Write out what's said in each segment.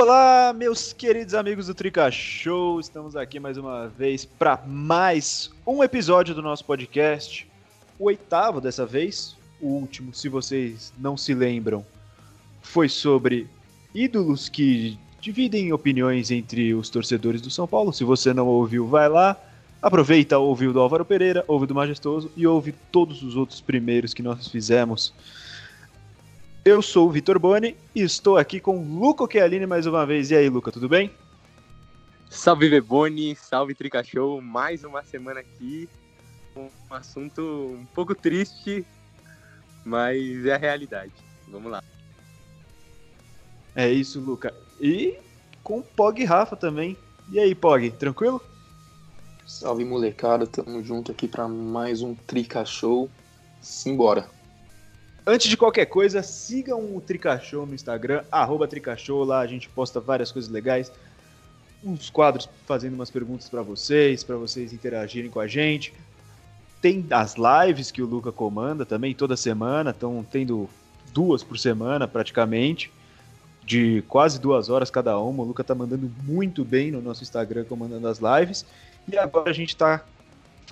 Olá, meus queridos amigos do Trica Show. Estamos aqui mais uma vez para mais um episódio do nosso podcast. O oitavo dessa vez. O último, se vocês não se lembram, foi sobre ídolos que dividem opiniões entre os torcedores do São Paulo. Se você não ouviu, vai lá. Aproveita, ouve o do Álvaro Pereira, ouve o do Majestoso e ouve todos os outros primeiros que nós fizemos. Eu sou o Vitor Boni e estou aqui com o Luca Chialini mais uma vez. E aí, Luca, tudo bem? Salve Beboni, salve Trica Show, mais uma semana aqui. Um assunto um pouco triste, mas é a realidade. Vamos lá. É isso, Luca. E com Pog e Rafa também. E aí, Pog, tranquilo? Salve molecada, tamo junto aqui para mais um Trica Show. Simbora. Antes de qualquer coisa, sigam o Tricachou no Instagram, arroba Tricachou, lá a gente posta várias coisas legais, uns quadros fazendo umas perguntas para vocês, para vocês interagirem com a gente. Tem as lives que o Luca comanda também toda semana, estão tendo duas por semana praticamente, de quase duas horas cada uma. O Luca tá mandando muito bem no nosso Instagram comandando as lives. E agora a gente está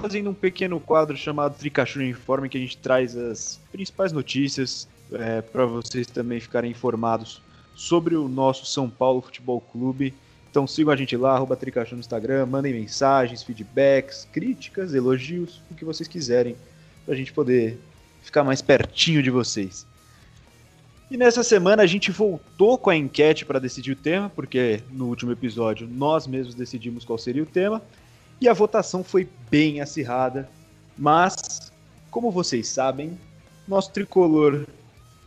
fazendo um pequeno quadro chamado Tricachu Informe, que a gente traz as principais notícias é, para vocês também ficarem informados sobre o nosso São Paulo Futebol Clube. Então sigam a gente lá, arroba Tricachu no Instagram, mandem mensagens, feedbacks, críticas, elogios, o que vocês quiserem, para a gente poder ficar mais pertinho de vocês. E nessa semana a gente voltou com a enquete para decidir o tema, porque no último episódio nós mesmos decidimos qual seria o tema. E a votação foi bem acirrada, mas, como vocês sabem, nosso tricolor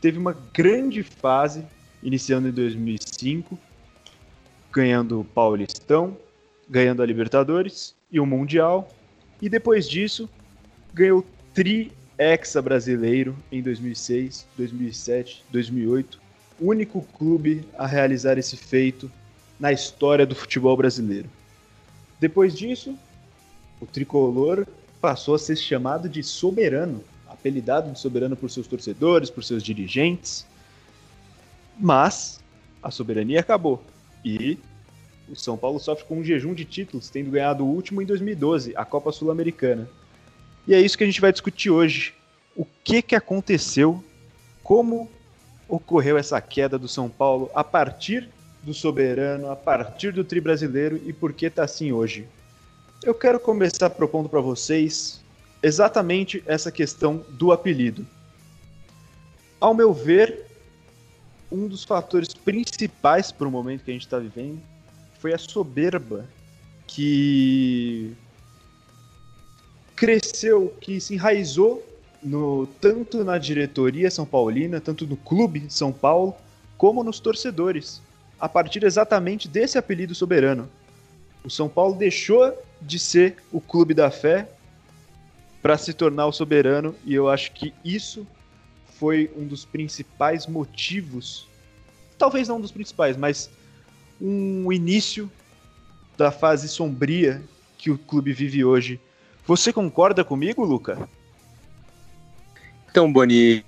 teve uma grande fase iniciando em 2005, ganhando o Paulistão, ganhando a Libertadores e o Mundial, e depois disso ganhou Tri Hexa Brasileiro em 2006, 2007, 2008, único clube a realizar esse feito na história do futebol brasileiro. Depois disso, o tricolor passou a ser chamado de soberano, apelidado de soberano por seus torcedores, por seus dirigentes. Mas a soberania acabou e o São Paulo sofre com um jejum de títulos, tendo ganhado o último em 2012, a Copa Sul-Americana. E é isso que a gente vai discutir hoje. O que, que aconteceu? Como ocorreu essa queda do São Paulo a partir do soberano, a partir do tri brasileiro e por que está assim hoje? Eu quero começar propondo para vocês exatamente essa questão do apelido. Ao meu ver, um dos fatores principais para o momento que a gente está vivendo foi a soberba que cresceu, que se enraizou no, tanto na diretoria São Paulina, tanto no clube São Paulo, como nos torcedores, a partir exatamente desse apelido soberano. O São Paulo deixou de ser o clube da fé para se tornar o soberano, e eu acho que isso foi um dos principais motivos, talvez não um dos principais, mas um início da fase sombria que o clube vive hoje. Você concorda comigo, Luca? Então, Boni,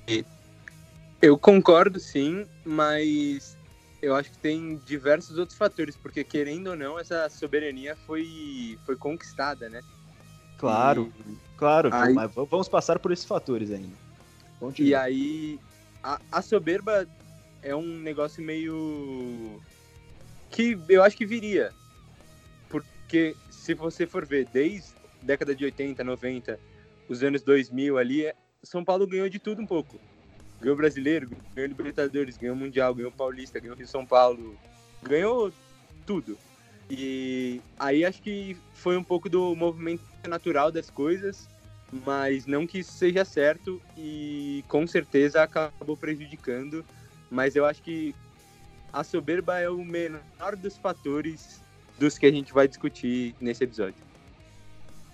eu concordo sim, mas eu acho que tem diversos outros fatores, porque querendo ou não, essa soberania foi, foi conquistada, né? Claro, e... claro, aí... mas vamos passar por esses fatores ainda. Continua. E aí, a, a soberba é um negócio meio. que eu acho que viria. Porque se você for ver, desde década de 80, 90, os anos 2000 ali, São Paulo ganhou de tudo um pouco ganhou brasileiro, ganhou Libertadores, ganhou Mundial, ganhou Paulista, ganhou Rio São Paulo, ganhou tudo. E aí acho que foi um pouco do movimento natural das coisas, mas não que isso seja certo e com certeza acabou prejudicando. Mas eu acho que a soberba é o menor dos fatores dos que a gente vai discutir nesse episódio.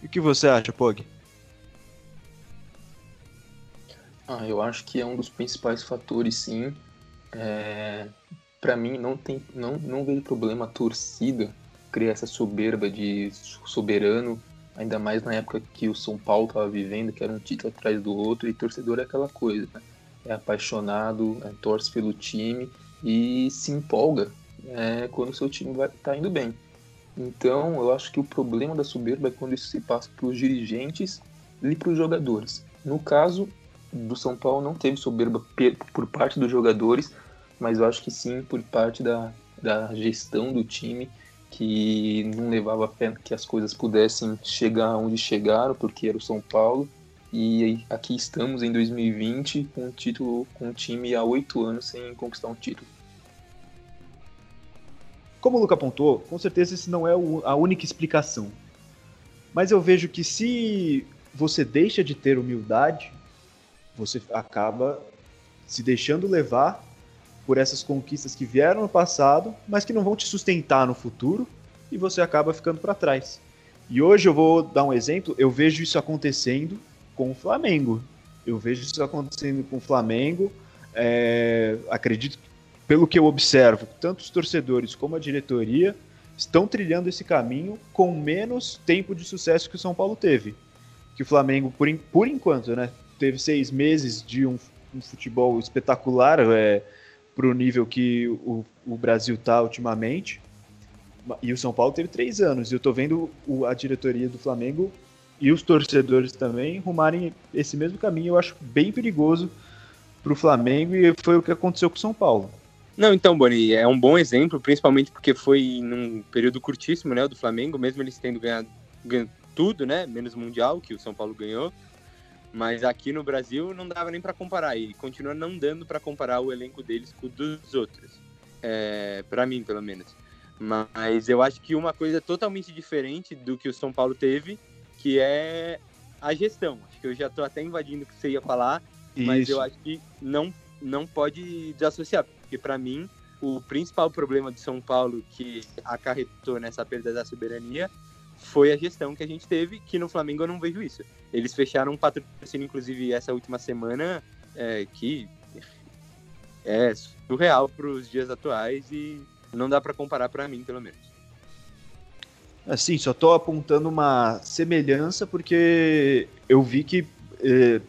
E o que você acha, Pog? Ah, eu acho que é um dos principais fatores, sim. É, para mim, não, tem, não, não vejo problema a torcida criar essa soberba de soberano, ainda mais na época que o São Paulo estava vivendo, que era um título atrás do outro, e torcedor é aquela coisa, né? É apaixonado, é, torce pelo time e se empolga é, quando o seu time está indo bem. Então, eu acho que o problema da soberba é quando isso se passa para os dirigentes e para os jogadores. No caso do São Paulo, não teve soberba por parte dos jogadores, mas eu acho que sim por parte da, da gestão do time, que não levava fé que as coisas pudessem chegar onde chegaram, porque era o São Paulo. E aqui estamos em 2020 com um título, com um time há oito anos sem conquistar um título. Como o Luca apontou, com certeza isso não é a única explicação. Mas eu vejo que se você deixa de ter humildade, você acaba se deixando levar por essas conquistas que vieram no passado, mas que não vão te sustentar no futuro, e você acaba ficando para trás. E hoje eu vou dar um exemplo, eu vejo isso acontecendo com o Flamengo. Eu vejo isso acontecendo com o Flamengo. É, acredito que pelo que eu observo, tanto os torcedores como a diretoria estão trilhando esse caminho com menos tempo de sucesso que o São Paulo teve. Que o Flamengo, por, por enquanto, né, teve seis meses de um, um futebol espetacular é, para o nível que o, o Brasil está ultimamente. E o São Paulo teve três anos. E eu estou vendo o, a diretoria do Flamengo e os torcedores também rumarem esse mesmo caminho. Eu acho bem perigoso para o Flamengo e foi o que aconteceu com o São Paulo. Não, então, Boni, é um bom exemplo, principalmente porque foi num período curtíssimo, né, do Flamengo, mesmo eles tendo ganhado, ganhado tudo, né, menos Mundial, que o São Paulo ganhou, mas aqui no Brasil não dava nem para comparar, e continua não dando para comparar o elenco deles com o dos outros, é, para mim, pelo menos. Mas eu acho que uma coisa totalmente diferente do que o São Paulo teve, que é a gestão. Acho que eu já estou até invadindo o que você ia falar, Isso. mas eu acho que não, não pode desassociar porque para mim o principal problema de São Paulo que acarretou nessa perda da soberania foi a gestão que a gente teve, que no Flamengo eu não vejo isso. Eles fecharam um patrocínio, inclusive, essa última semana, é, que é surreal para os dias atuais e não dá para comparar para mim, pelo menos. Assim, só estou apontando uma semelhança porque eu vi que eh,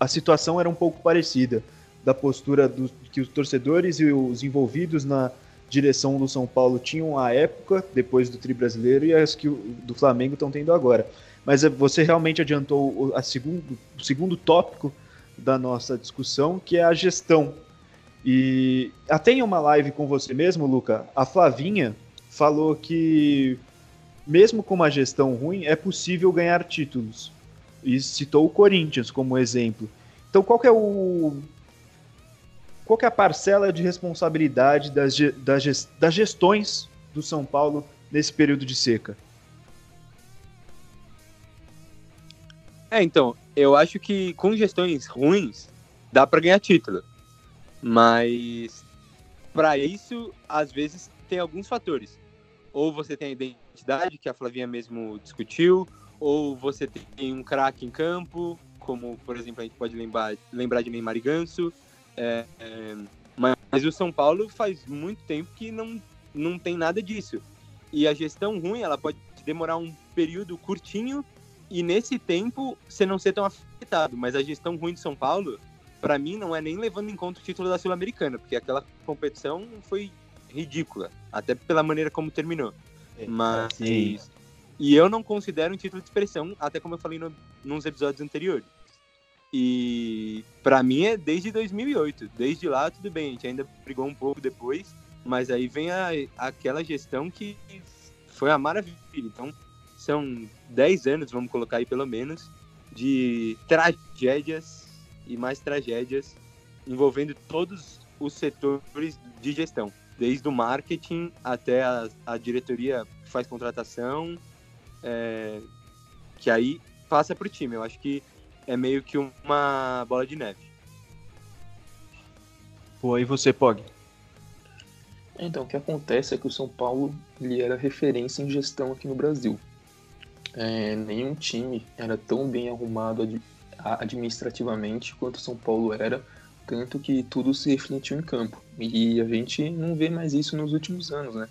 a situação era um pouco parecida da postura do, que os torcedores e os envolvidos na direção do São Paulo tinham à época, depois do tri brasileiro, e as que do Flamengo estão tendo agora. Mas é, você realmente adiantou a segundo, o segundo tópico da nossa discussão, que é a gestão. E até em uma live com você mesmo, Luca, a Flavinha falou que mesmo com uma gestão ruim, é possível ganhar títulos. E citou o Corinthians como exemplo. Então, qual é o qual é a parcela de responsabilidade das, das, das gestões do São Paulo nesse período de seca? É, então, eu acho que com gestões ruins dá para ganhar título. Mas para isso, às vezes tem alguns fatores. Ou você tem a identidade que a Flavinha mesmo discutiu, ou você tem um craque em campo, como por exemplo a gente pode lembrar, lembrar de Neymar e Ganso, é, é, mas o São Paulo faz muito tempo que não, não tem nada disso. E a gestão ruim, ela pode demorar um período curtinho e nesse tempo você não ser tão afetado. Mas a gestão ruim de São Paulo, para mim, não é nem levando em conta o título da Sul-Americana, porque aquela competição foi ridícula, até pela maneira como terminou. É, mas. Sim. E eu não considero um título de expressão, até como eu falei no, nos episódios anteriores. E para mim é desde 2008. Desde lá, tudo bem, a gente ainda brigou um pouco depois, mas aí vem a, aquela gestão que foi a maravilha. Então, são 10 anos, vamos colocar aí pelo menos, de tragédias e mais tragédias envolvendo todos os setores de gestão, desde o marketing até a, a diretoria que faz contratação, é, que aí passa para o time. Eu acho que é meio que uma bola de neve. Pô, você, Pog. Então, o que acontece é que o São Paulo ele era referência em gestão aqui no Brasil. É, nenhum time era tão bem arrumado ad administrativamente quanto o São Paulo era, tanto que tudo se refletiu em campo. E a gente não vê mais isso nos últimos anos, né?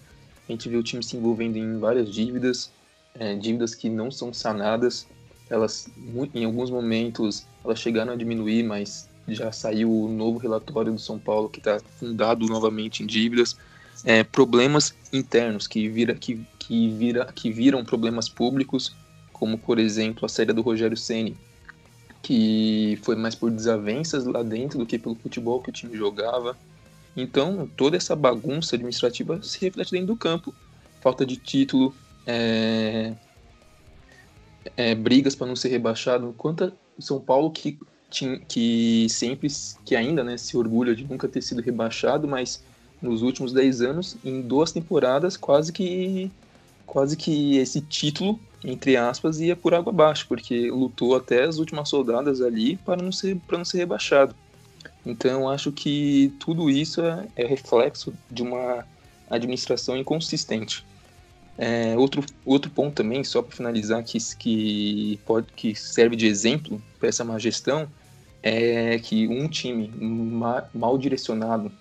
A gente vê o time se envolvendo em várias dívidas, é, dívidas que não são sanadas, elas em alguns momentos elas chegaram a diminuir, mas já saiu o novo relatório do São Paulo que está fundado novamente em dívidas. é, problemas internos que, vira, que, que, vira, que viram problemas públicos, como por exemplo a saída do Rogério Ceni, que foi mais por desavenças lá dentro do que pelo futebol que o time jogava. Então, toda essa bagunça administrativa se reflete dentro do campo. Falta de título, é, é, brigas para não ser rebaixado. Quanto São Paulo que, que sempre, que ainda né, se orgulha de nunca ter sido rebaixado, mas nos últimos 10 anos, em duas temporadas, quase que quase que esse título, entre aspas, ia por água abaixo, porque lutou até as últimas soldadas ali para não ser, para não ser rebaixado. Então acho que tudo isso é, é reflexo de uma administração inconsistente. É, outro, outro ponto também, só para finalizar, que, que, pode, que serve de exemplo para essa má gestão, é que um time ma, mal direcionado,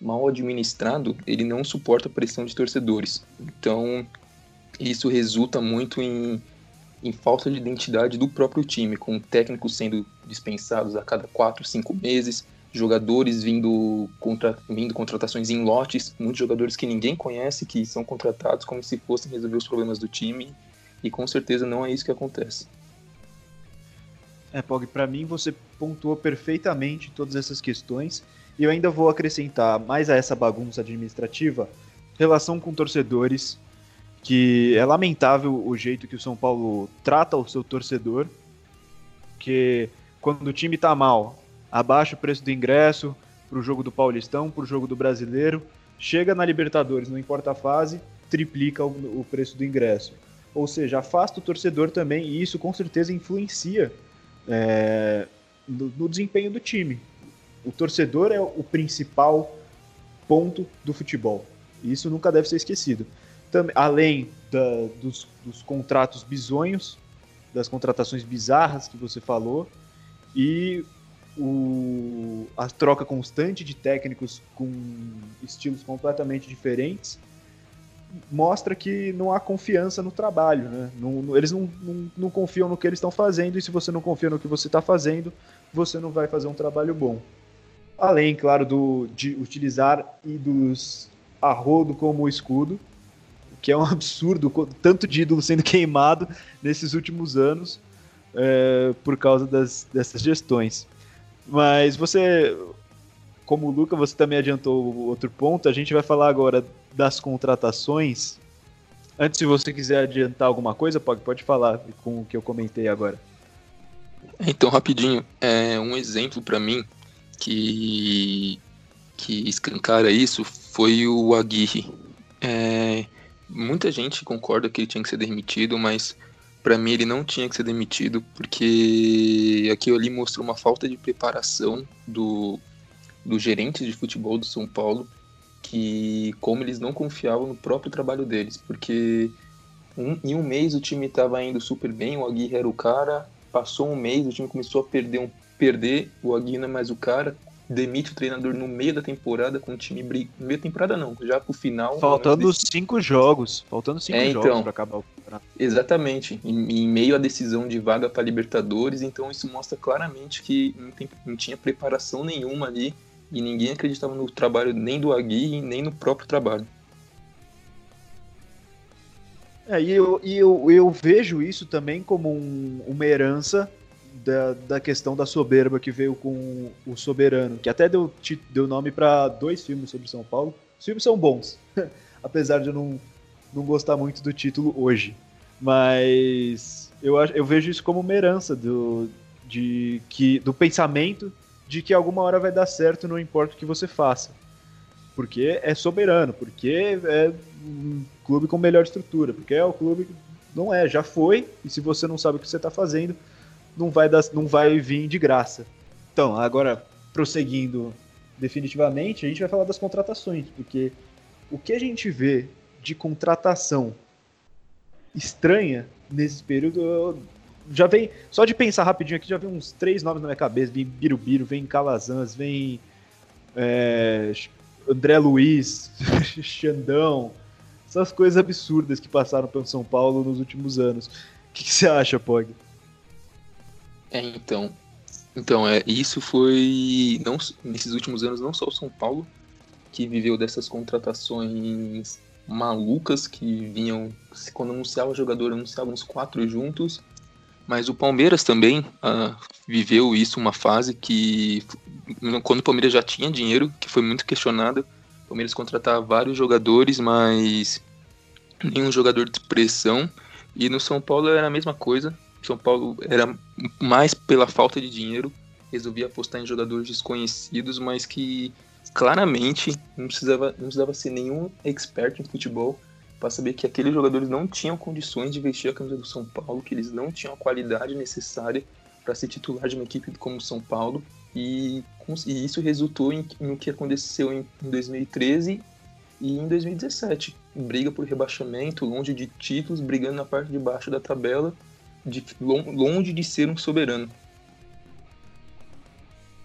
mal administrado, ele não suporta a pressão de torcedores. Então, isso resulta muito em, em falta de identidade do próprio time, com técnicos sendo dispensados a cada quatro, cinco meses, jogadores vindo, contra, vindo contratações em lotes, muitos jogadores que ninguém conhece, que são contratados como se fossem resolver os problemas do time, e com certeza não é isso que acontece. É, Pog, para mim você pontuou perfeitamente todas essas questões, e eu ainda vou acrescentar mais a essa bagunça administrativa, relação com torcedores, que é lamentável o jeito que o São Paulo trata o seu torcedor, que quando o time tá mal, abaixa o preço do ingresso para o jogo do Paulistão, para o jogo do Brasileiro, chega na Libertadores, não importa a fase, triplica o, o preço do ingresso. Ou seja, afasta o torcedor também e isso com certeza influencia é, no, no desempenho do time. O torcedor é o principal ponto do futebol. E isso nunca deve ser esquecido. Também, além da, dos, dos, contratos bizonhos, das contratações bizarras que você falou, e o, a troca constante de técnicos com estilos completamente diferentes mostra que não há confiança no trabalho, né? Não, eles não, não, não, confiam no que eles estão fazendo e se você não confia no que você está fazendo, você não vai fazer um trabalho bom. Além, claro, do, de utilizar ídolos a rodo como escudo, que é um absurdo, tanto de ídolo sendo queimado nesses últimos anos é, por causa das, dessas gestões. Mas você, como o Luca, você também adiantou outro ponto. A gente vai falar agora das contratações. Antes, se você quiser adiantar alguma coisa, pode, pode falar com o que eu comentei agora. Então, rapidinho, é um exemplo para mim que que escancara isso foi o Aguirre. É, muita gente concorda que ele tinha que ser demitido, mas para mim ele não tinha que ser demitido porque aquilo ali mostrou uma falta de preparação do, do gerente de futebol do São Paulo que como eles não confiavam no próprio trabalho deles porque um, em um mês o time estava indo super bem o Aguirre era o cara passou um mês o time começou a perder um perder o Aguirre não é mais o cara demite o treinador no meio da temporada com o time briga. No meio da temporada não, já pro final. Faltando cinco jogos. Faltando cinco é, jogos então, pra acabar o. Exatamente. Em, em, meio à decisão de vaga para Libertadores, então isso mostra claramente que não, tem, não tinha preparação nenhuma ali e ninguém acreditava no trabalho nem do Agui nem no próprio trabalho. É, e eu, e eu, eu vejo isso também como um, uma herança da, da questão da soberba que veio com o Soberano, que até deu, deu nome para dois filmes sobre São Paulo. Os filmes são bons, apesar de eu não, não gostar muito do título hoje. Mas eu, eu vejo isso como uma herança do, de, que, do pensamento de que alguma hora vai dar certo, não importa o que você faça. Porque é soberano, porque é um clube com melhor estrutura, porque é o clube que não é, já foi, e se você não sabe o que você está fazendo, não vai, dar, não vai vir de graça. Então, agora, prosseguindo definitivamente, a gente vai falar das contratações, porque o que a gente vê de contratação estranha nesse período, já vem, só de pensar rapidinho aqui, já vem uns três nomes na minha cabeça, vem Birubiru, vem Calazans, vem é, André Luiz, Xandão, essas coisas absurdas que passaram pelo São Paulo nos últimos anos. O que, que você acha, Pog? É, então. Então, é, isso foi. não Nesses últimos anos, não só o São Paulo, que viveu dessas contratações malucas que vinham, quando anunciava jogador, anunciavam os quatro juntos. Mas o Palmeiras também uh, viveu isso, uma fase que, quando o Palmeiras já tinha dinheiro, que foi muito questionada, o Palmeiras contratava vários jogadores, mas nenhum jogador de expressão. E no São Paulo era a mesma coisa. São Paulo era mais pela falta de dinheiro, resolvia apostar em jogadores desconhecidos, mas que claramente não precisava, não precisava ser nenhum expert em futebol para saber que aqueles jogadores não tinham condições de vestir a camisa do São Paulo, que eles não tinham a qualidade necessária para ser titular de uma equipe como o São Paulo. E, e isso resultou em, no que aconteceu em, em 2013 e em 2017. Briga por rebaixamento, longe de títulos, brigando na parte de baixo da tabela, de, longe de ser um soberano.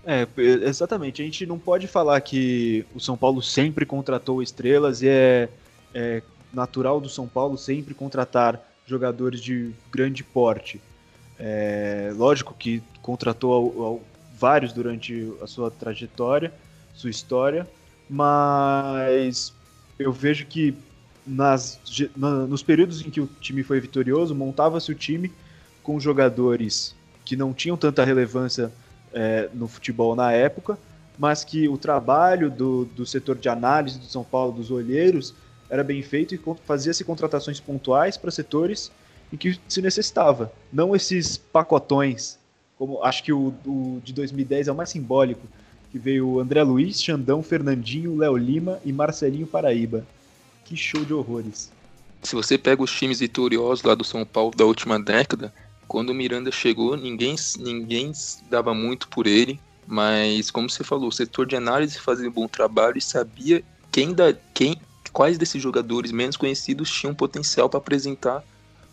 É, exatamente. A gente não pode falar que o São Paulo sempre contratou estrelas e é, é natural do São Paulo sempre contratar jogadores de grande porte. É, lógico que contratou ao, ao, vários durante a sua trajetória, sua história, mas eu vejo que nas, na, nos períodos em que o time foi vitorioso, montava-se o time com jogadores que não tinham tanta relevância é, no futebol na época, mas que o trabalho do, do setor de análise do São Paulo, dos olheiros, era bem feito e fazia-se contratações pontuais para setores em que se necessitava. Não esses pacotões, como acho que o, o de 2010 é o mais simbólico, que veio André Luiz, Xandão, Fernandinho, Léo Lima e Marcelinho Paraíba. Que show de horrores. Se você pega os times vitoriosos lá do São Paulo da última década, quando o Miranda chegou, ninguém, ninguém dava muito por ele, mas como você falou, o setor de análise fazia um bom trabalho e sabia quem da, quem, quais desses jogadores menos conhecidos tinham potencial para apresentar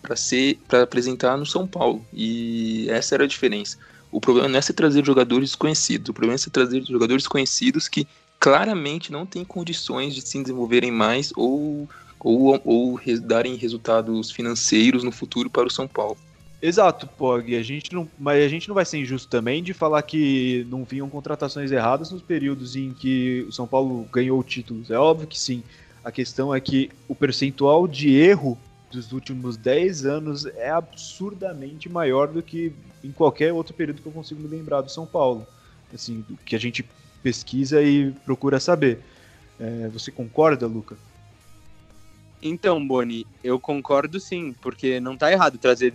para ser para apresentar no São Paulo. E essa era a diferença. O problema não é se trazer jogadores desconhecidos, o problema é se trazer jogadores conhecidos que claramente não têm condições de se desenvolverem mais ou, ou, ou darem resultados financeiros no futuro para o São Paulo. Exato, Pog. A gente não, mas a gente não vai ser injusto também de falar que não vinham contratações erradas nos períodos em que o São Paulo ganhou títulos. É óbvio que sim. A questão é que o percentual de erro dos últimos 10 anos é absurdamente maior do que em qualquer outro período que eu consigo me lembrar do São Paulo. Assim, do que a gente pesquisa e procura saber. É, você concorda, Luca? Então, Boni, eu concordo sim, porque não está errado trazer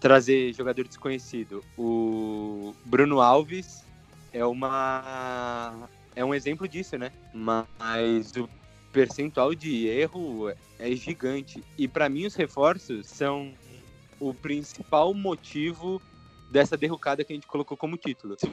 trazer jogador desconhecido. O Bruno Alves é uma é um exemplo disso, né? Mas o percentual de erro é gigante. E para mim os reforços são o principal motivo dessa derrocada que a gente colocou como título. Se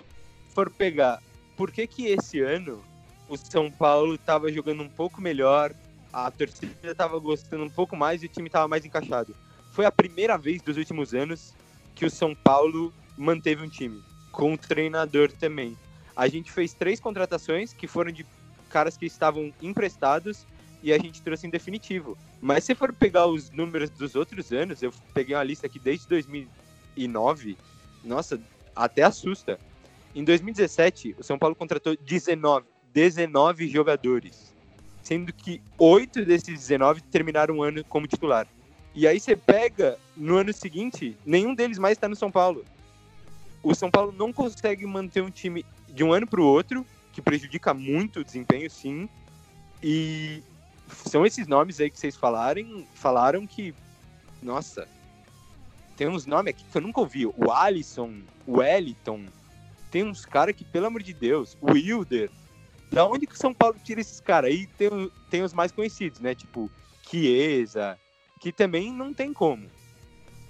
for pegar, por que que esse ano o São Paulo estava jogando um pouco melhor, a torcida estava gostando um pouco mais e o time estava mais encaixado? Foi a primeira vez dos últimos anos que o São Paulo manteve um time, com um treinador também. A gente fez três contratações que foram de caras que estavam emprestados e a gente trouxe em definitivo. Mas se for pegar os números dos outros anos, eu peguei uma lista aqui desde 2009, nossa, até assusta. Em 2017, o São Paulo contratou 19, 19 jogadores, sendo que oito desses 19 terminaram o ano como titular. E aí você pega no ano seguinte, nenhum deles mais está no São Paulo. O São Paulo não consegue manter um time de um ano para o outro, que prejudica muito o desempenho, sim. E são esses nomes aí que vocês falarem, falaram que, nossa, tem uns nomes aqui que eu nunca ouvi. O Alisson, o Wellington, tem uns caras que, pelo amor de Deus, o Wilder. Da onde que o São Paulo tira esses caras? Aí tem, tem os mais conhecidos, né? Tipo, Chiesa, que também não tem como.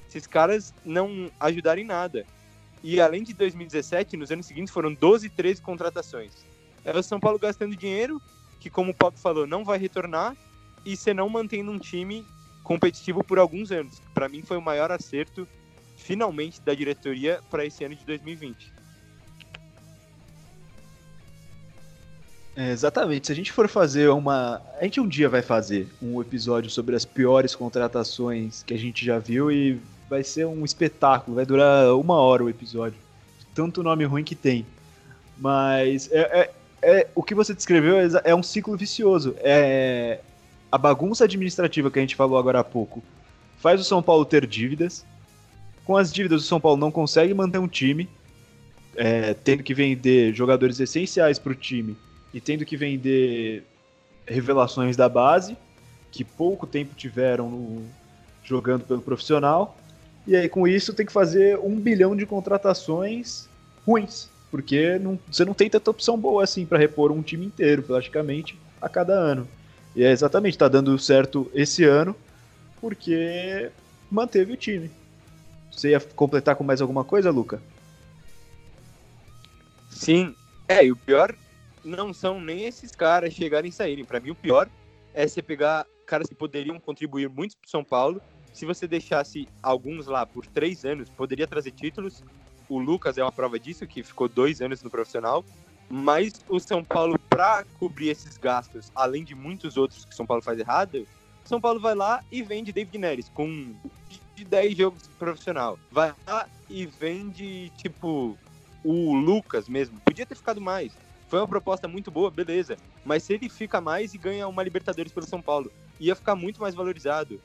Esses caras não ajudaram em nada. E além de 2017, nos anos seguintes foram 12, 13 contratações. É o São Paulo gastando dinheiro, que como o Pop falou, não vai retornar, e você não mantendo um time competitivo por alguns anos. Para mim foi o maior acerto, finalmente, da diretoria para esse ano de 2020. É, exatamente. Se a gente for fazer uma. A gente um dia vai fazer um episódio sobre as piores contratações que a gente já viu e vai ser um espetáculo. Vai durar uma hora o episódio. Tanto nome ruim que tem. Mas é, é, é, o que você descreveu é, é um ciclo vicioso. É a bagunça administrativa que a gente falou agora há pouco faz o São Paulo ter dívidas. Com as dívidas, o São Paulo não consegue manter um time, é, tendo que vender jogadores essenciais para o time e tendo que vender revelações da base, que pouco tempo tiveram no, jogando pelo profissional. E aí, com isso, tem que fazer um bilhão de contratações ruins, porque não, você não tem tanta opção boa assim para repor um time inteiro, praticamente, a cada ano. E é exatamente, está dando certo esse ano, porque manteve o time. Você ia completar com mais alguma coisa, Luca? Sim. É, e o pior não são nem esses caras chegarem e saírem. Para mim, o pior é você pegar caras que poderiam contribuir muito para São Paulo. Se você deixasse alguns lá por três anos, poderia trazer títulos. O Lucas é uma prova disso, que ficou dois anos no profissional. Mas o São Paulo, para cobrir esses gastos, além de muitos outros que São Paulo faz errado, São Paulo vai lá e vende David Neres com de 10 jogos profissional. Vai lá e vende, tipo, o Lucas mesmo. Podia ter ficado mais. Foi uma proposta muito boa, beleza. Mas se ele fica mais e ganha uma Libertadores pelo São Paulo, ia ficar muito mais valorizado.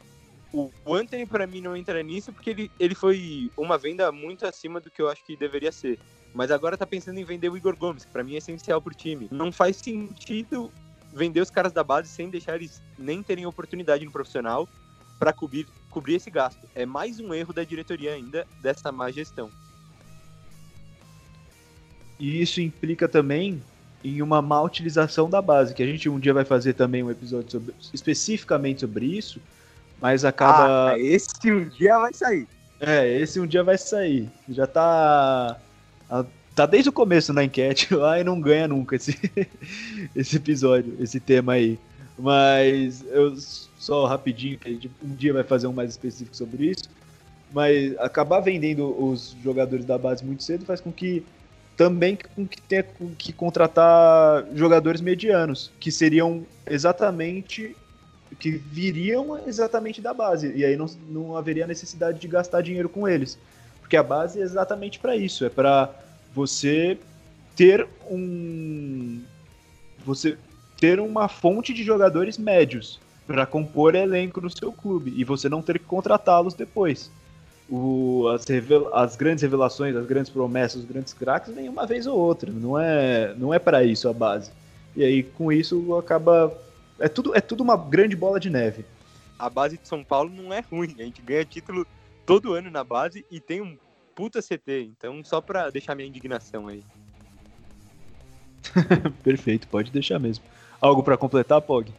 O Anthony, para mim, não entra nisso porque ele, ele foi uma venda muito acima do que eu acho que deveria ser. Mas agora tá pensando em vender o Igor Gomes, que pra mim é essencial pro time. Não faz sentido vender os caras da base sem deixar eles nem terem oportunidade no profissional para cobrir, cobrir esse gasto. É mais um erro da diretoria ainda dessa má gestão. E isso implica também em uma má utilização da base, que a gente um dia vai fazer também um episódio sobre, especificamente sobre isso, mas acaba. Ah, esse um dia vai sair. É, esse um dia vai sair. Já tá. Tá desde o começo na enquete lá e não ganha nunca esse, esse episódio, esse tema aí. Mas eu só rapidinho, que a gente um dia vai fazer um mais específico sobre isso. Mas acabar vendendo os jogadores da base muito cedo faz com que também com que tenha que contratar jogadores medianos, que seriam exatamente que viriam exatamente da base. E aí não, não haveria necessidade de gastar dinheiro com eles. Porque a base é exatamente para isso, é para você ter um você ter uma fonte de jogadores médios para compor elenco no seu clube e você não ter que contratá-los depois o, as, as, grandes revelações, as grandes promessas, os grandes craques vêm uma vez ou outra. Não é, não é para isso a base. E aí com isso acaba é tudo é tudo uma grande bola de neve. A base de São Paulo não é ruim. A gente ganha título todo ano na base e tem um puta CT. Então só para deixar minha indignação aí. Perfeito, pode deixar mesmo. Algo para completar, Pog?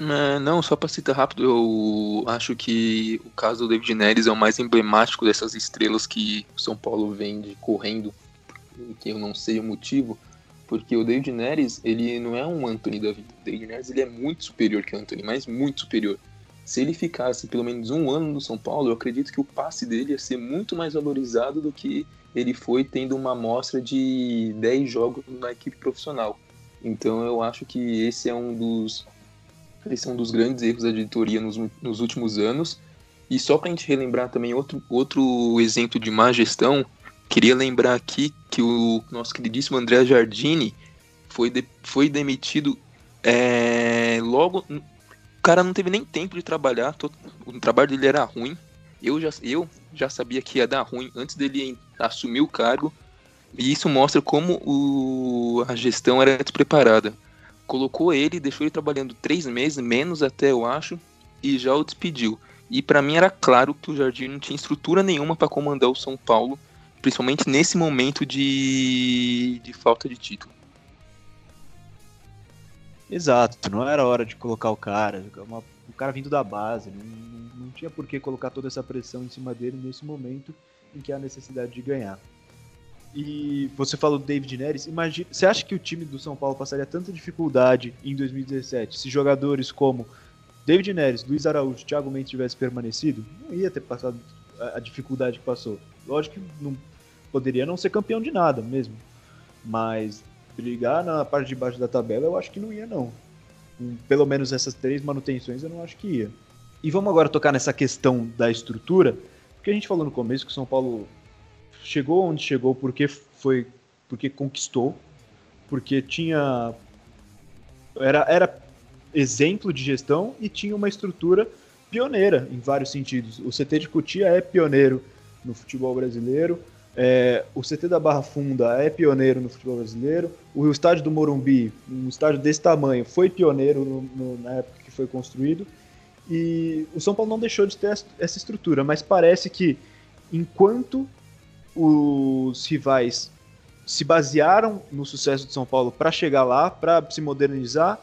É, não, só para citar rápido, eu acho que o caso do David Neres é o mais emblemático dessas estrelas que o São Paulo vende correndo, que eu não sei o motivo, porque o David Neres, ele não é um Anthony da vida. O David Neres, ele é muito superior que o Anthony, mas muito superior. Se ele ficasse pelo menos um ano no São Paulo, eu acredito que o passe dele ia ser muito mais valorizado do que ele foi tendo uma amostra de 10 jogos na equipe profissional. Então eu acho que esse é um dos esse é um dos grandes erros da diretoria nos, nos últimos anos. E só para a gente relembrar também outro, outro exemplo de má gestão, queria lembrar aqui que o nosso queridíssimo André Jardini foi, de, foi demitido é, logo. O cara não teve nem tempo de trabalhar, o trabalho dele era ruim. Eu já, eu já sabia que ia dar ruim antes dele assumir o cargo. E isso mostra como o, a gestão era despreparada colocou ele, deixou ele trabalhando três meses, menos até eu acho, e já o despediu. E para mim era claro que o Jardim não tinha estrutura nenhuma para comandar o São Paulo, principalmente nesse momento de, de falta de título. Exato, não era hora de colocar o cara, uma, o cara vindo da base, não, não, não tinha por que colocar toda essa pressão em cima dele nesse momento em que há necessidade de ganhar. E você falou do David Neres, imagina, você acha que o time do São Paulo passaria tanta dificuldade em 2017 se jogadores como David Neres, Luiz Araújo, Thiago Mendes tivessem permanecido? Não ia ter passado a dificuldade que passou. Lógico que não poderia não ser campeão de nada mesmo, mas brigar na parte de baixo da tabela eu acho que não ia não. Pelo menos essas três manutenções eu não acho que ia. E vamos agora tocar nessa questão da estrutura, porque a gente falou no começo que o São Paulo chegou onde chegou porque foi porque conquistou, porque tinha era, era exemplo de gestão e tinha uma estrutura pioneira em vários sentidos. O CT de Cotia é pioneiro no futebol brasileiro. É, o CT da Barra Funda é pioneiro no futebol brasileiro. O estádio do Morumbi, um estádio desse tamanho, foi pioneiro no, no, na época que foi construído. E o São Paulo não deixou de ter essa estrutura, mas parece que enquanto os rivais se basearam no sucesso de São Paulo para chegar lá, para se modernizar,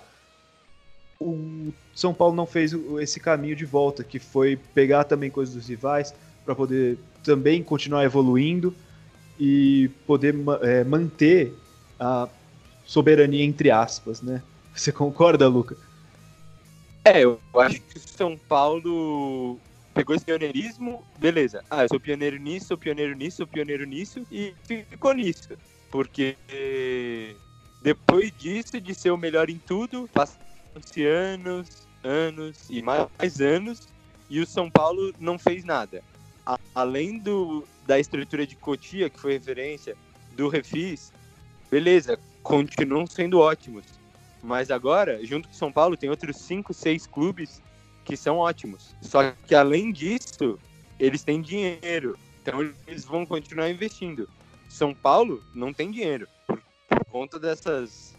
o São Paulo não fez esse caminho de volta, que foi pegar também coisas dos rivais para poder também continuar evoluindo e poder é, manter a soberania entre aspas, né? Você concorda, Luca? É, eu acho que São Paulo pegou esse pioneirismo, beleza. Ah, eu sou pioneiro nisso, sou pioneiro nisso, sou pioneiro nisso, e ficou nisso. Porque depois disso, de ser o melhor em tudo, passaram-se anos, anos e mais anos, e o São Paulo não fez nada. A, além do, da estrutura de Cotia, que foi referência, do Refis, beleza, continuam sendo ótimos. Mas agora, junto com São Paulo, tem outros 5, 6 clubes que são ótimos. Só que além disso, eles têm dinheiro. Então eles vão continuar investindo. São Paulo não tem dinheiro por, por conta dessas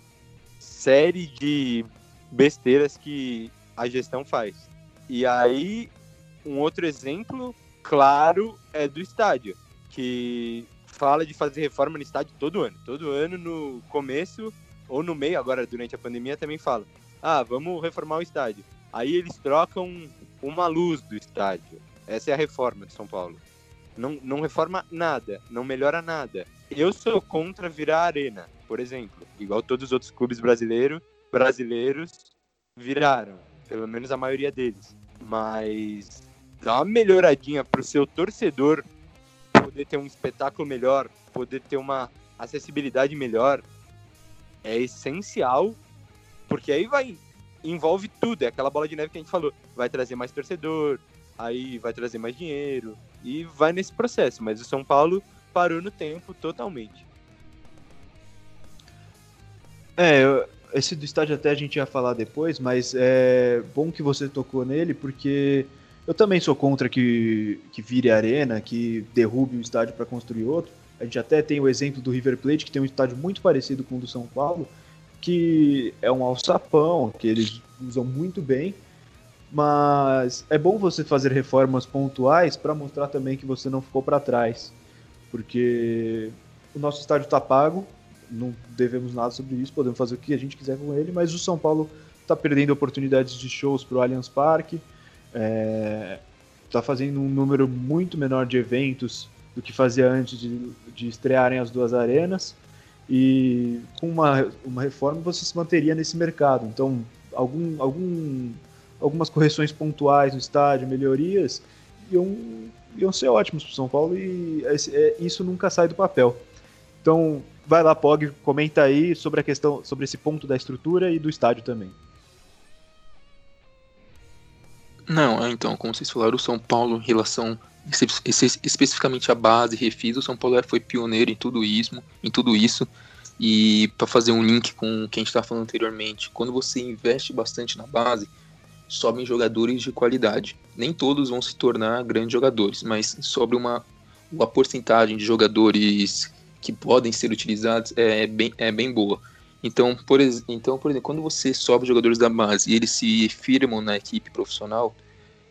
série de besteiras que a gestão faz. E aí, um outro exemplo claro é do estádio, que fala de fazer reforma no estádio todo ano. Todo ano, no começo ou no meio, agora durante a pandemia, também fala: ah, vamos reformar o estádio. Aí eles trocam uma luz do estádio. Essa é a reforma de São Paulo. Não, não reforma nada, não melhora nada. Eu sou contra virar arena, por exemplo, igual todos os outros clubes brasileiros, brasileiros viraram, pelo menos a maioria deles. Mas dá uma melhoradinha pro seu torcedor poder ter um espetáculo melhor, poder ter uma acessibilidade melhor, é essencial, porque aí vai envolve tudo, é aquela bola de neve que a gente falou. Vai trazer mais torcedor, aí vai trazer mais dinheiro e vai nesse processo. Mas o São Paulo parou no tempo totalmente. É, esse do estádio até a gente ia falar depois, mas é bom que você tocou nele, porque eu também sou contra que, que vire arena, que derrube um estádio para construir outro. A gente até tem o exemplo do River Plate, que tem um estádio muito parecido com o do São Paulo, que é um alçapão, que eles usam muito bem, mas é bom você fazer reformas pontuais para mostrar também que você não ficou para trás, porque o nosso estádio está pago, não devemos nada sobre isso, podemos fazer o que a gente quiser com ele, mas o São Paulo está perdendo oportunidades de shows para o Allianz Parque, está é, tá fazendo um número muito menor de eventos do que fazia antes de, de estrearem as duas arenas. E com uma, uma reforma você se manteria nesse mercado. Então, algum, algum, algumas correções pontuais no estádio, melhorias, iam, iam ser ótimos para o São Paulo e é, isso nunca sai do papel. Então, vai lá, Pog, comenta aí sobre a questão, sobre esse ponto da estrutura e do estádio também. Não, é, então, como vocês falaram, o São Paulo, em relação especificamente a base, refis, o São Paulo foi pioneiro em tudo isso, em tudo isso. E para fazer um link com o que a gente estava falando anteriormente, quando você investe bastante na base, sobem jogadores de qualidade. Nem todos vão se tornar grandes jogadores, mas sobre uma, uma porcentagem de jogadores que podem ser utilizados é bem, é bem boa. Então por, então, por exemplo, quando você sobe jogadores da base e eles se firmam na equipe profissional,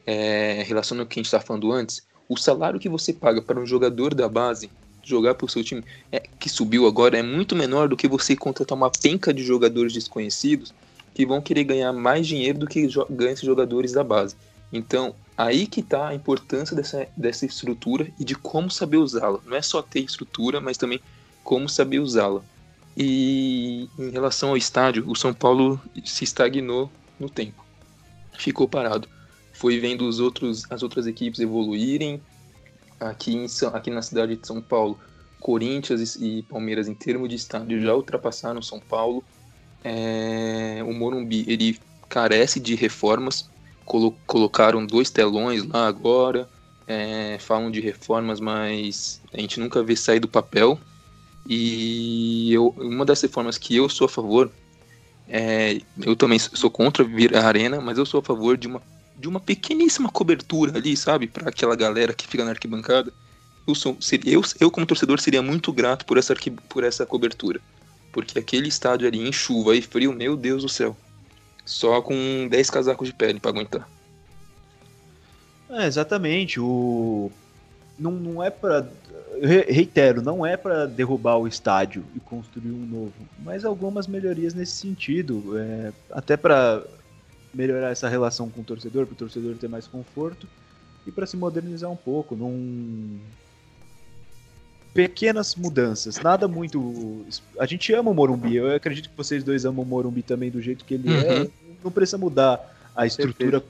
é, relacionando o que a gente estava falando antes, o salário que você paga para um jogador da base jogar para o seu time é, que subiu agora é muito menor do que você contratar uma penca de jogadores desconhecidos que vão querer ganhar mais dinheiro do que ganham esses jogadores da base. Então, aí que está a importância dessa, dessa estrutura e de como saber usá-la. Não é só ter estrutura, mas também como saber usá-la. E em relação ao estádio, o São Paulo se estagnou no tempo. Ficou parado foi vendo os outros, as outras equipes evoluírem. Aqui, em, aqui na cidade de São Paulo, Corinthians e Palmeiras, em termos de estádio, já ultrapassaram São Paulo. É, o Morumbi ele carece de reformas. Colo colocaram dois telões lá agora. É, falam de reformas, mas a gente nunca vê sair do papel. E eu, uma das reformas que eu sou a favor, é, eu também sou contra vir a arena, mas eu sou a favor de uma, de uma pequeníssima cobertura ali, sabe? Para aquela galera que fica na arquibancada. Eu, sou, eu, eu, como torcedor, seria muito grato por essa, por essa cobertura. Porque aquele estádio ali em chuva e frio, meu Deus do céu. Só com 10 casacos de pele para aguentar. É, exatamente. O... Não, não é para. Reitero, não é para derrubar o estádio e construir um novo, mas algumas melhorias nesse sentido. É... Até para melhorar essa relação com o torcedor, para o torcedor ter mais conforto e para se modernizar um pouco. Num... Pequenas mudanças, nada muito. A gente ama o Morumbi, eu acredito que vocês dois amam o Morumbi também do jeito que ele é. uhum. é. Não precisa mudar a estrutura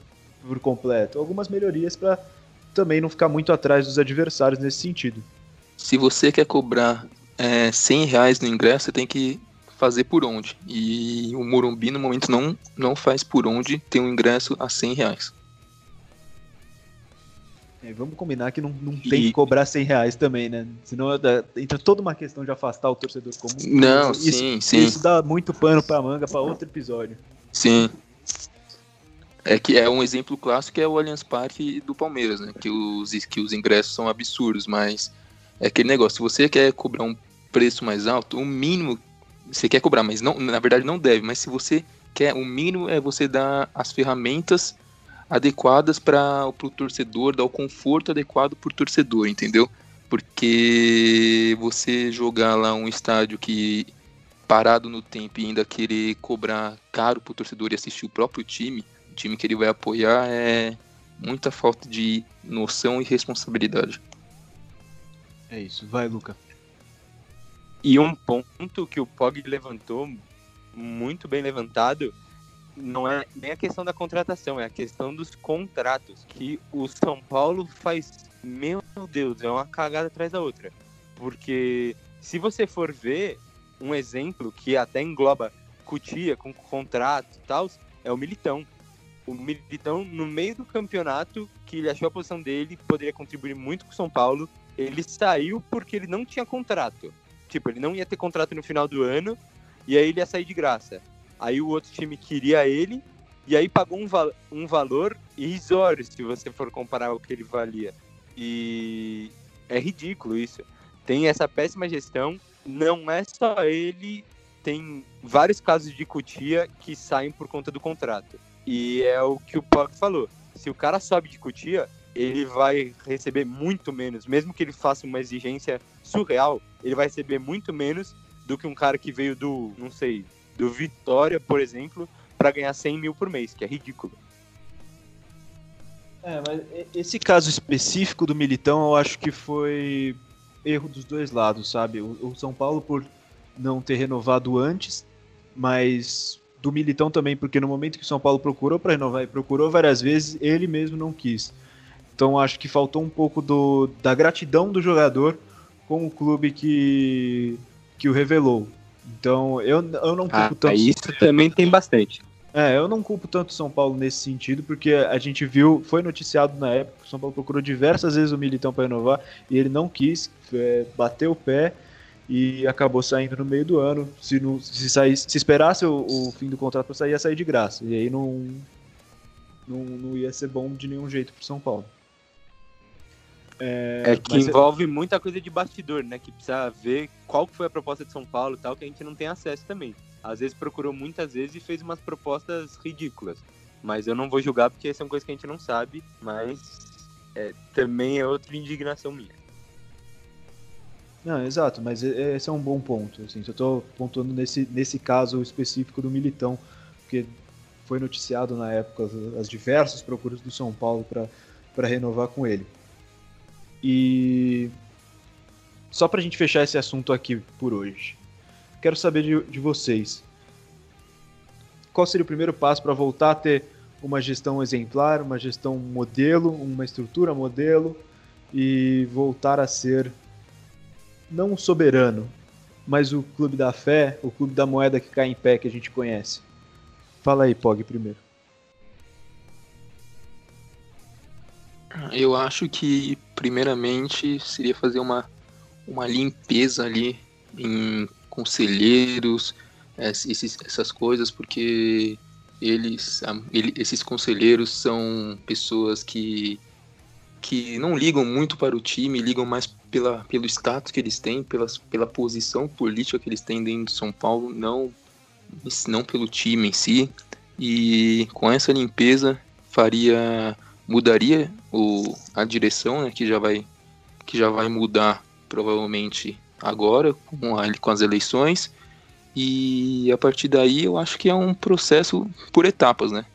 por completo. Algumas melhorias para também não ficar muito atrás dos adversários nesse sentido. Se você quer cobrar é, 100 reais no ingresso, você tem que fazer por onde. E o Morumbi, no momento, não, não faz por onde ter um ingresso a 100 reais. É, vamos combinar que não, não e... tem que cobrar 100 reais também, né? Senão entra toda uma questão de afastar o torcedor comum. Não, isso, sim, sim. Isso dá muito pano pra manga para outro episódio. Sim. É que é um exemplo clássico é o Allianz Parque do Palmeiras, né? Que os, que os ingressos são absurdos, mas é aquele negócio, se você quer cobrar um preço mais alto, o mínimo você quer cobrar, mas não, na verdade não deve, mas se você quer, o mínimo é você dar as ferramentas adequadas para o torcedor, dar o conforto adequado para o torcedor, entendeu? Porque você jogar lá um estádio que parado no tempo e ainda querer cobrar caro para o torcedor e assistir o próprio time, time que ele vai apoiar é muita falta de noção e responsabilidade. É isso, vai, Luca. E um ponto que o Pog levantou, muito bem levantado, não é nem a questão da contratação, é a questão dos contratos. Que o São Paulo faz, meu Deus, é uma cagada atrás da outra. Porque se você for ver um exemplo que até engloba Cutia com contrato e tal, é o Militão o Militão, no meio do campeonato, que ele achou a posição dele, poderia contribuir muito com o São Paulo, ele saiu porque ele não tinha contrato. Tipo, ele não ia ter contrato no final do ano, e aí ele ia sair de graça. Aí o outro time queria ele, e aí pagou um, val um valor irrisório, se você for comparar o que ele valia. E é ridículo isso. Tem essa péssima gestão, não é só ele, tem vários casos de cutia que saem por conta do contrato. E é o que o Puck falou. Se o cara sobe de cutia, ele vai receber muito menos. Mesmo que ele faça uma exigência surreal, ele vai receber muito menos do que um cara que veio do, não sei, do Vitória, por exemplo, para ganhar 100 mil por mês, que é ridículo. É, mas esse caso específico do Militão, eu acho que foi erro dos dois lados, sabe? O São Paulo por não ter renovado antes, mas do Militão também, porque no momento que o São Paulo procurou para renovar e procurou várias vezes, ele mesmo não quis. Então acho que faltou um pouco do, da gratidão do jogador com o clube que, que o revelou. Então eu, eu não culpo ah, tanto. Isso também tem bastante. É, eu não culpo tanto o São Paulo nesse sentido, porque a gente viu, foi noticiado na época, o São Paulo procurou diversas vezes o Militão para renovar e ele não quis, é, bateu o pé e acabou saindo no meio do ano. Se, não, se, saísse, se esperasse o, o fim do contrato para sair, ia sair de graça. E aí não, não, não ia ser bom de nenhum jeito para São Paulo. É, é que envolve é... muita coisa de bastidor, né? Que precisa ver qual foi a proposta de São Paulo e tal, que a gente não tem acesso também. Às vezes procurou muitas vezes e fez umas propostas ridículas. Mas eu não vou julgar porque são coisas que a gente não sabe, mas é, também é outra indignação minha. Não, exato, mas esse é um bom ponto. Assim, eu estou pontuando nesse, nesse caso específico do Militão, porque foi noticiado na época as, as diversas procuras do São Paulo para renovar com ele. E só para a gente fechar esse assunto aqui por hoje, quero saber de, de vocês. Qual seria o primeiro passo para voltar a ter uma gestão exemplar, uma gestão modelo, uma estrutura modelo e voltar a ser não soberano, mas o clube da fé, o clube da moeda que cai em pé que a gente conhece. Fala aí, Pog, primeiro. Eu acho que, primeiramente, seria fazer uma, uma limpeza ali em conselheiros, esses, essas coisas, porque eles, ele, esses conselheiros são pessoas que, que não ligam muito para o time, ligam mais pela, pelo status que eles têm, pela, pela posição política que eles têm dentro de São Paulo, não, não pelo time em si. E com essa limpeza faria mudaria o, a direção, né, que já vai que já vai mudar provavelmente agora com, a, com as eleições e a partir daí eu acho que é um processo por etapas, né?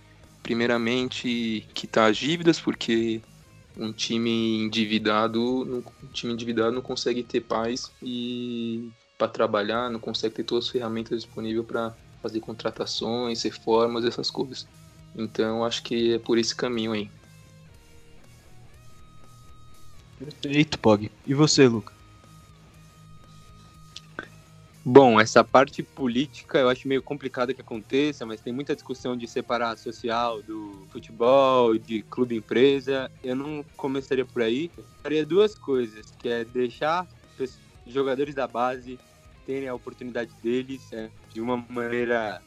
Primeiramente quitar as dívidas, porque um time endividado, um time endividado não consegue ter paz e para trabalhar, não consegue ter todas as ferramentas disponíveis para fazer contratações, reformas, essas coisas. Então acho que é por esse caminho aí. Perfeito, Pog. E você, Luca? Bom, essa parte política eu acho meio complicada que aconteça, mas tem muita discussão de separar social do futebol, de clube empresa. Eu não começaria por aí. Eu faria duas coisas, que é deixar jogadores da base terem a oportunidade deles é, de uma maneira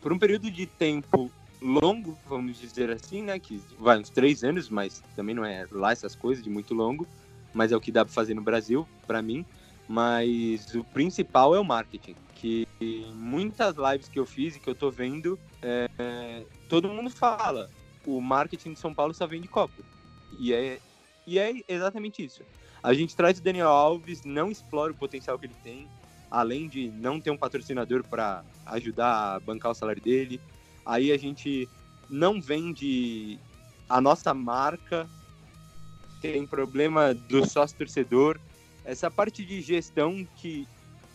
por um período de tempo longo, vamos dizer assim, né? Que vai uns três anos, mas também não é lá essas coisas de muito longo, mas é o que dá para fazer no Brasil, para mim mas o principal é o marketing. Que muitas lives que eu fiz e que eu tô vendo, é, todo mundo fala: o marketing de São Paulo só vende copo. E é, e é exatamente isso. A gente traz o Daniel Alves, não explora o potencial que ele tem, além de não ter um patrocinador para ajudar a bancar o salário dele. Aí a gente não vende a nossa marca, tem problema do sócio torcedor essa parte de gestão que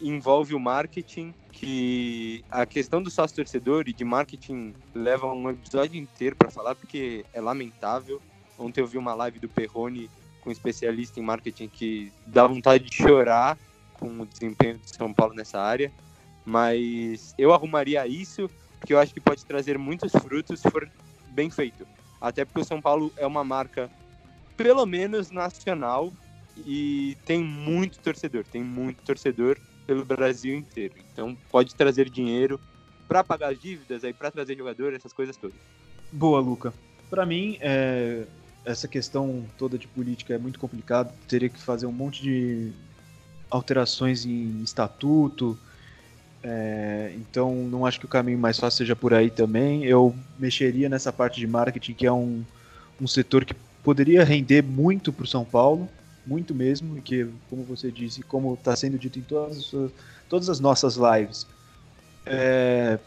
envolve o marketing, que a questão do sócio torcedor e de marketing leva um episódio inteiro para falar, porque é lamentável. Ontem eu vi uma live do Perrone com um especialista em marketing que dá vontade de chorar com o desempenho de São Paulo nessa área, mas eu arrumaria isso, porque eu acho que pode trazer muitos frutos se for bem feito. Até porque o São Paulo é uma marca, pelo menos nacional, e tem muito torcedor, tem muito torcedor pelo Brasil inteiro. Então pode trazer dinheiro para pagar as dívidas, aí para trazer jogador, essas coisas todas. Boa, Luca. Para mim, é, essa questão toda de política é muito complicado. Teria que fazer um monte de alterações em estatuto. É, então, não acho que o caminho mais fácil seja por aí também. Eu mexeria nessa parte de marketing, que é um, um setor que poderia render muito para o São Paulo muito mesmo, e que, como você disse, como está sendo dito em todas, todas as nossas lives, é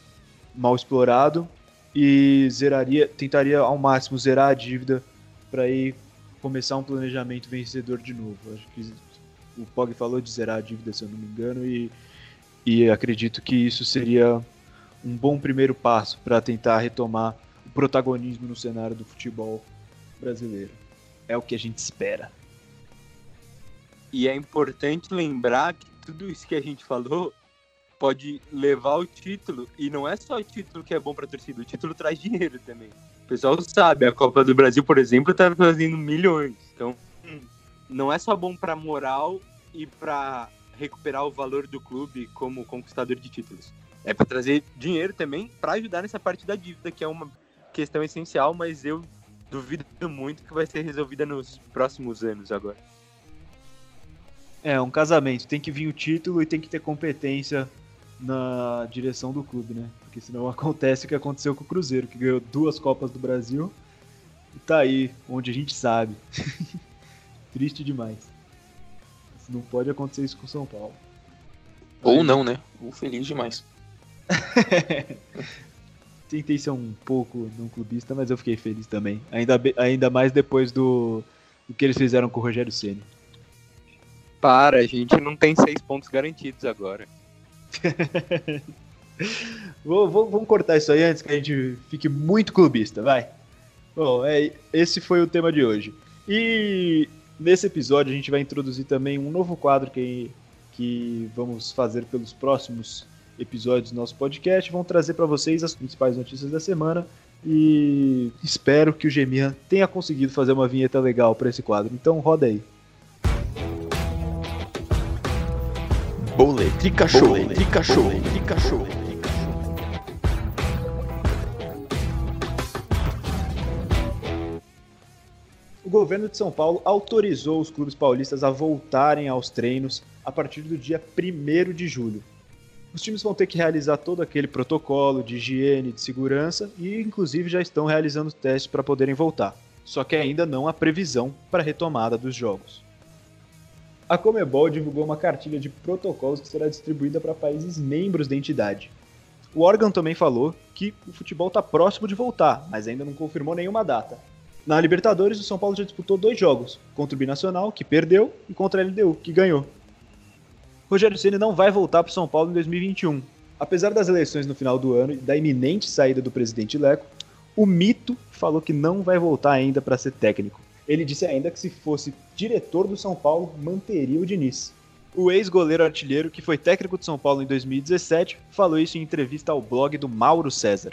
mal explorado e zeraria, tentaria ao máximo zerar a dívida para ir começar um planejamento vencedor de novo. Acho que o Pog falou de zerar a dívida, se eu não me engano, e, e acredito que isso seria um bom primeiro passo para tentar retomar o protagonismo no cenário do futebol brasileiro. É o que a gente espera. E é importante lembrar que tudo isso que a gente falou pode levar o título. E não é só o título que é bom para a torcida, o título traz dinheiro também. O pessoal sabe, a Copa do Brasil, por exemplo, está fazendo milhões. Então, não é só bom para moral e para recuperar o valor do clube como conquistador de títulos. É para trazer dinheiro também para ajudar nessa parte da dívida, que é uma questão essencial, mas eu duvido muito que vai ser resolvida nos próximos anos agora. É, um casamento. Tem que vir o título e tem que ter competência na direção do clube, né? Porque senão acontece o que aconteceu com o Cruzeiro, que ganhou duas Copas do Brasil e tá aí, onde a gente sabe. Triste demais. Não pode acontecer isso com o São Paulo. Ou não, né? Ou feliz demais. Tentei ser um pouco não clubista, mas eu fiquei feliz também. Ainda, ainda mais depois do, do que eles fizeram com o Rogério Ceni. Para, a gente não tem seis pontos garantidos agora. vou, vou, vamos cortar isso aí antes que a gente fique muito clubista, vai. Bom, é, esse foi o tema de hoje. E nesse episódio a gente vai introduzir também um novo quadro que, que vamos fazer pelos próximos episódios do nosso podcast. Vamos trazer para vocês as principais notícias da semana. E espero que o Gemian tenha conseguido fazer uma vinheta legal para esse quadro. Então roda aí. Olê, trica show, trica show, trica show. O governo de São Paulo autorizou os clubes paulistas a voltarem aos treinos a partir do dia 1 de julho. Os times vão ter que realizar todo aquele protocolo de higiene, de segurança e, inclusive, já estão realizando testes para poderem voltar. Só que ainda não há previsão para a retomada dos jogos. A Comebol divulgou uma cartilha de protocolos que será distribuída para países membros da entidade. O órgão também falou que o futebol está próximo de voltar, mas ainda não confirmou nenhuma data. Na Libertadores, o São Paulo já disputou dois jogos, contra o Binacional, que perdeu, e contra a LDU, que ganhou. Rogério Ceni não vai voltar para o São Paulo em 2021. Apesar das eleições no final do ano e da iminente saída do presidente Leco, o mito falou que não vai voltar ainda para ser técnico. Ele disse ainda que se fosse diretor do São Paulo, manteria o Diniz. O ex-goleiro artilheiro, que foi técnico de São Paulo em 2017, falou isso em entrevista ao blog do Mauro César.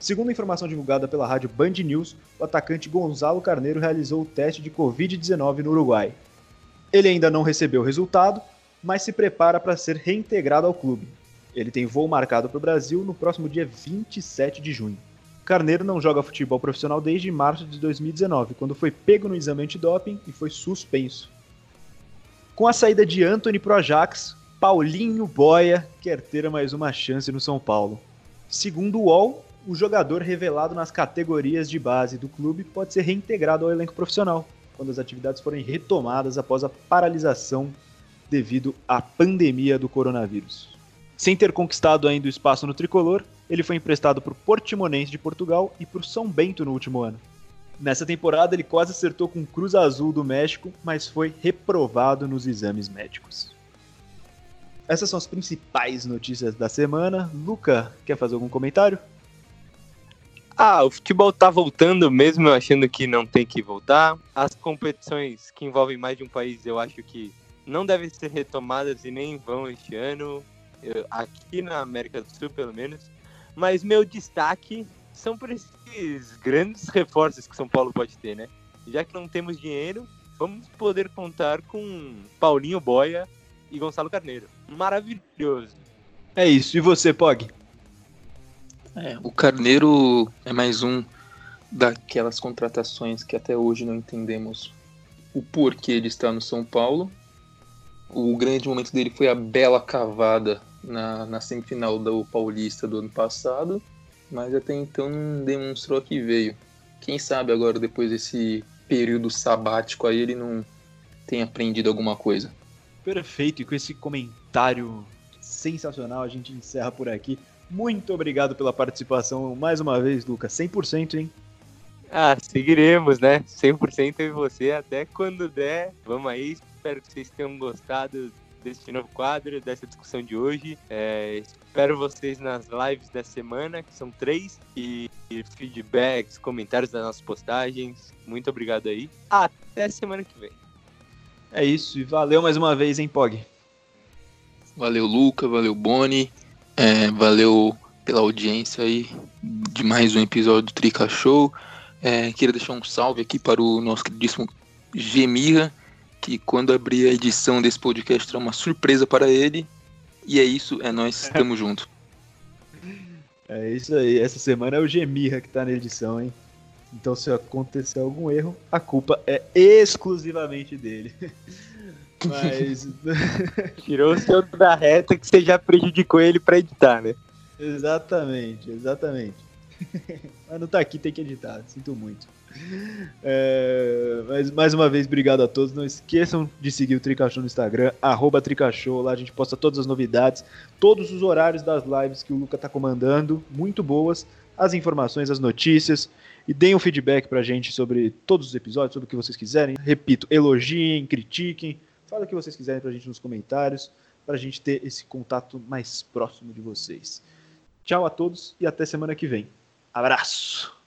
Segundo informação divulgada pela rádio Band News, o atacante Gonzalo Carneiro realizou o teste de Covid-19 no Uruguai. Ele ainda não recebeu o resultado, mas se prepara para ser reintegrado ao clube. Ele tem voo marcado para o Brasil no próximo dia 27 de junho. Carneiro não joga futebol profissional desde março de 2019, quando foi pego no exame antidoping e foi suspenso. Com a saída de Anthony pro Ajax, Paulinho Boia quer ter mais uma chance no São Paulo. Segundo o UOL, o jogador revelado nas categorias de base do clube pode ser reintegrado ao elenco profissional, quando as atividades forem retomadas após a paralisação devido à pandemia do coronavírus. Sem ter conquistado ainda o espaço no tricolor, ele foi emprestado para o Portimonense de Portugal e para o São Bento no último ano. Nessa temporada, ele quase acertou com o Cruz Azul do México, mas foi reprovado nos exames médicos. Essas são as principais notícias da semana. Luca, quer fazer algum comentário? Ah, o futebol tá voltando mesmo eu achando que não tem que voltar. As competições que envolvem mais de um país eu acho que não devem ser retomadas e nem vão este ano, eu, aqui na América do Sul pelo menos. Mas meu destaque são por esses grandes reforços que São Paulo pode ter, né? Já que não temos dinheiro, vamos poder contar com Paulinho Boia e Gonçalo Carneiro. Maravilhoso. É isso. E você, Pog? É, o Carneiro é mais um daquelas contratações que até hoje não entendemos o porquê ele está no São Paulo. O grande momento dele foi a bela cavada na, na semifinal do Paulista do ano passado, mas até então não demonstrou que veio. Quem sabe agora, depois desse período sabático aí, ele não tem aprendido alguma coisa. Perfeito, e com esse comentário sensacional a gente encerra por aqui. Muito obrigado pela participação mais uma vez, Lucas. 100%, hein? Ah, seguiremos, né? 100% eu e você até quando der. Vamos aí. Espero que vocês tenham gostado deste novo quadro, dessa discussão de hoje. É, espero vocês nas lives da semana, que são três, e, e feedbacks, comentários das nossas postagens. Muito obrigado aí. Até semana que vem. É isso, e valeu mais uma vez, hein, Pog? Valeu, Luca, valeu, Boni. É, valeu pela audiência aí de mais um episódio do Trica Show. É, queria deixar um salve aqui para o nosso queridíssimo Gemira, que quando abrir a edição desse podcast terá uma surpresa para ele. E é isso, é nós, estamos junto. É isso aí, essa semana é o Gemirra que tá na edição, hein? Então se acontecer algum erro, a culpa é exclusivamente dele. Mas. Tirou o seu da reta que você já prejudicou ele pra editar, né? exatamente, exatamente. Mas não tá aqui, tem que editar, sinto muito. É, mas mais uma vez, obrigado a todos. Não esqueçam de seguir o Tricachou no Instagram, arroba Tricachou. Lá a gente posta todas as novidades, todos os horários das lives que o Luca tá comandando, muito boas, as informações, as notícias. E deem um feedback pra gente sobre todos os episódios, sobre o que vocês quiserem. Repito, elogiem, critiquem, Fala o que vocês quiserem pra gente nos comentários, pra gente ter esse contato mais próximo de vocês. Tchau a todos e até semana que vem. Abraço!